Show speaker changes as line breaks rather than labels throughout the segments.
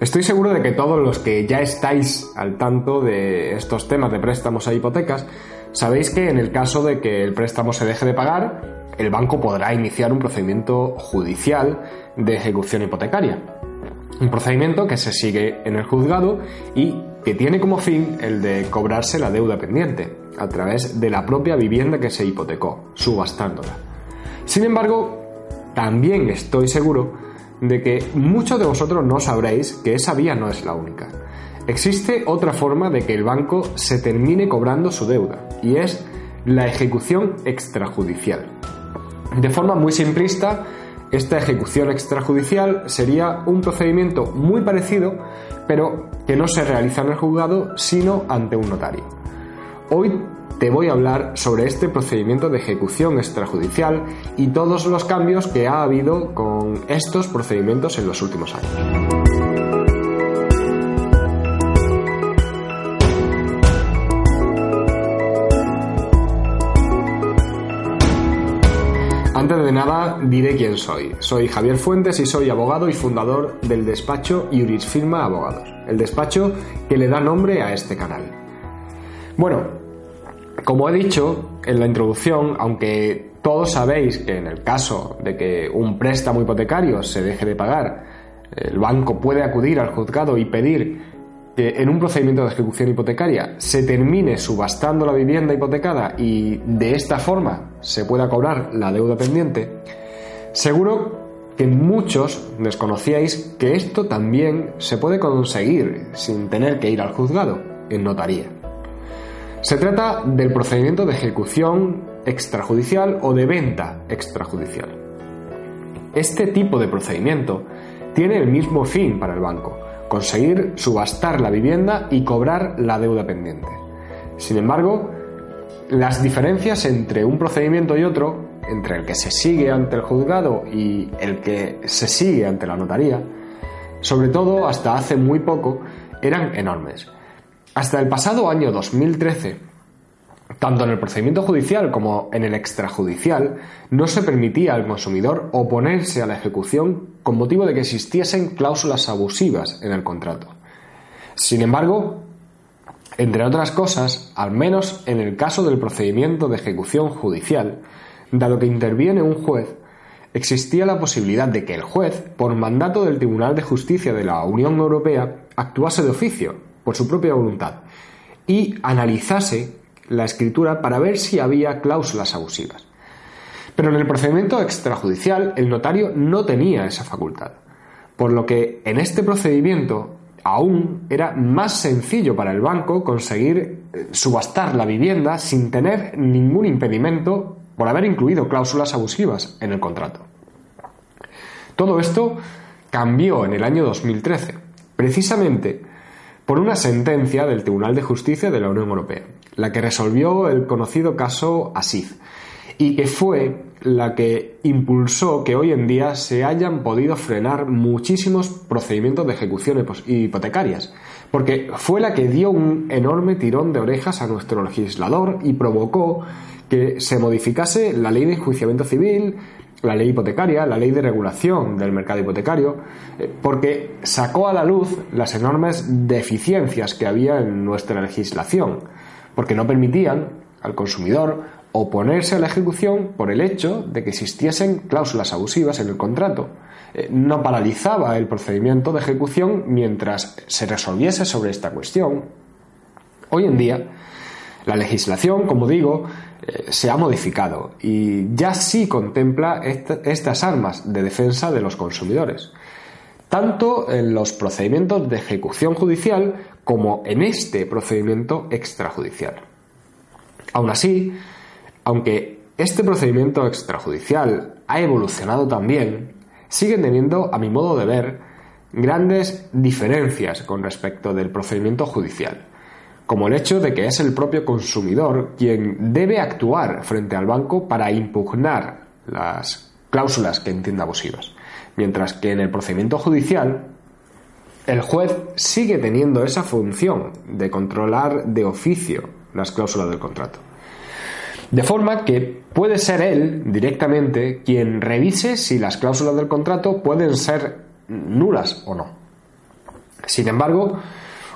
Estoy seguro de que todos los que ya estáis al tanto de estos temas de préstamos a hipotecas, sabéis que en el caso de que el préstamo se deje de pagar, el banco podrá iniciar un procedimiento judicial de ejecución hipotecaria. Un procedimiento que se sigue en el juzgado y que tiene como fin el de cobrarse la deuda pendiente a través de la propia vivienda que se hipotecó, subastándola. Sin embargo, también estoy seguro de que muchos de vosotros no sabréis que esa vía no es la única. Existe otra forma de que el banco se termine cobrando su deuda, y es la ejecución extrajudicial. De forma muy simplista, esta ejecución extrajudicial sería un procedimiento muy parecido, pero que no se realiza en el juzgado, sino ante un notario. Hoy te voy a hablar sobre este procedimiento de ejecución extrajudicial y todos los cambios que ha habido con estos procedimientos en los últimos años. Antes de nada, diré quién soy. Soy Javier Fuentes y soy abogado y fundador del despacho Iuris Firma Abogados, el despacho que le da nombre a este canal. Bueno, como he dicho en la introducción, aunque todos sabéis que en el caso de que un préstamo hipotecario se deje de pagar, el banco puede acudir al juzgado y pedir que en un procedimiento de ejecución hipotecaria se termine subastando la vivienda hipotecada y de esta forma se pueda cobrar la deuda pendiente, seguro que muchos desconocíais que esto también se puede conseguir sin tener que ir al juzgado, en notaría. Se trata del procedimiento de ejecución extrajudicial o de venta extrajudicial. Este tipo de procedimiento tiene el mismo fin para el banco, conseguir subastar la vivienda y cobrar la deuda pendiente. Sin embargo, las diferencias entre un procedimiento y otro, entre el que se sigue ante el juzgado y el que se sigue ante la notaría, sobre todo hasta hace muy poco, eran enormes. Hasta el pasado año 2013, tanto en el procedimiento judicial como en el extrajudicial, no se permitía al consumidor oponerse a la ejecución con motivo de que existiesen cláusulas abusivas en el contrato. Sin embargo, entre otras cosas, al menos en el caso del procedimiento de ejecución judicial, dado que interviene un juez, existía la posibilidad de que el juez, por mandato del Tribunal de Justicia de la Unión Europea, actuase de oficio por su propia voluntad y analizase la escritura para ver si había cláusulas abusivas. Pero en el procedimiento extrajudicial el notario no tenía esa facultad, por lo que en este procedimiento aún era más sencillo para el banco conseguir eh, subastar la vivienda sin tener ningún impedimento por haber incluido cláusulas abusivas en el contrato. Todo esto cambió en el año 2013, precisamente por una sentencia del Tribunal de Justicia de la Unión Europea, la que resolvió el conocido caso Asif y que fue la que impulsó que hoy en día se hayan podido frenar muchísimos procedimientos de ejecución hipotecarias, porque fue la que dio un enorme tirón de orejas a nuestro legislador y provocó que se modificase la ley de enjuiciamiento civil, la ley hipotecaria, la ley de regulación del mercado hipotecario, eh, porque sacó a la luz las enormes deficiencias que había en nuestra legislación, porque no permitían al consumidor oponerse a la ejecución por el hecho de que existiesen cláusulas abusivas en el contrato. Eh, no paralizaba el procedimiento de ejecución mientras se resolviese sobre esta cuestión. Hoy en día, la legislación, como digo, se ha modificado y ya sí contempla estas armas de defensa de los consumidores, tanto en los procedimientos de ejecución judicial como en este procedimiento extrajudicial. Aún así, aunque este procedimiento extrajudicial ha evolucionado también, siguen teniendo, a mi modo de ver, grandes diferencias con respecto del procedimiento judicial como el hecho de que es el propio consumidor quien debe actuar frente al banco para impugnar las cláusulas que entienda abusivas, mientras que en el procedimiento judicial el juez sigue teniendo esa función de controlar de oficio las cláusulas del contrato. De forma que puede ser él directamente quien revise si las cláusulas del contrato pueden ser nulas o no. Sin embargo,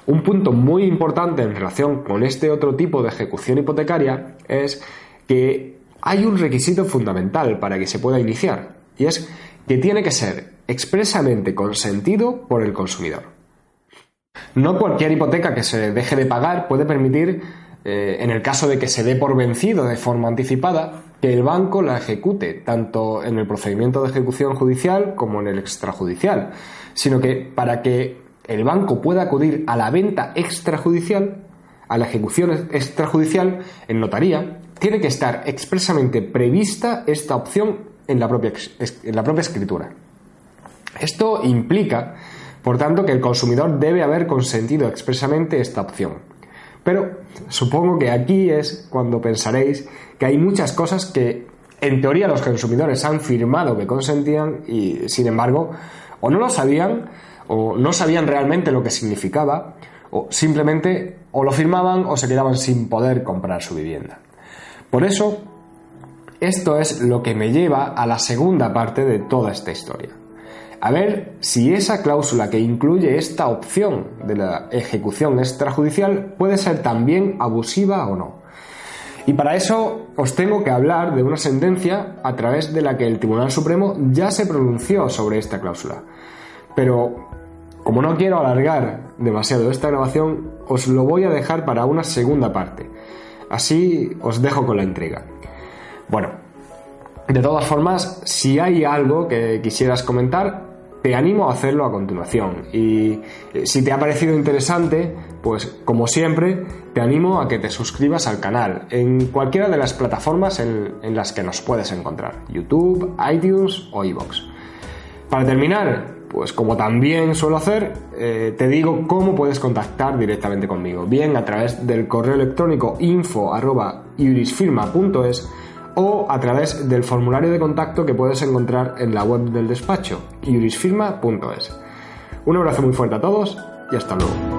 un punto muy importante en relación con este otro tipo de ejecución hipotecaria es que hay un requisito fundamental para que se pueda iniciar, y es que tiene que ser expresamente consentido por el consumidor. No cualquier hipoteca que se deje de pagar puede permitir, eh, en el caso de que se dé por vencido de forma anticipada, que el banco la ejecute, tanto en el procedimiento de ejecución judicial como en el extrajudicial, sino que para que el banco pueda acudir a la venta extrajudicial, a la ejecución extrajudicial en notaría, tiene que estar expresamente prevista esta opción en la propia, en la propia escritura. Esto implica, por tanto, que el consumidor debe haber consentido expresamente esta opción. Pero supongo que aquí es cuando pensaréis que hay muchas cosas que en teoría los consumidores han firmado que consentían y sin embargo o no lo sabían o no sabían realmente lo que significaba o simplemente o lo firmaban o se quedaban sin poder comprar su vivienda. Por eso, esto es lo que me lleva a la segunda parte de toda esta historia a ver si esa cláusula que incluye esta opción de la ejecución extrajudicial puede ser también abusiva o no. Y para eso os tengo que hablar de una sentencia a través de la que el Tribunal Supremo ya se pronunció sobre esta cláusula. Pero como no quiero alargar demasiado esta grabación, os lo voy a dejar para una segunda parte. Así os dejo con la intriga. Bueno, de todas formas, si hay algo que quisieras comentar, te animo a hacerlo a continuación. Y eh, si te ha parecido interesante, pues como siempre, te animo a que te suscribas al canal en cualquiera de las plataformas en, las que nos puedes encontrar, YouTube, iTunes o iVoox. Para terminar, pues como también suelo hacer, eh, te digo cómo puedes contactar directamente conmigo, bien a través del correo electrónico info.iurisfirma.es o a través del formulario de contacto que puedes encontrar en la web del despacho, iurisfirma.es. Un abrazo muy fuerte a todos y hasta luego.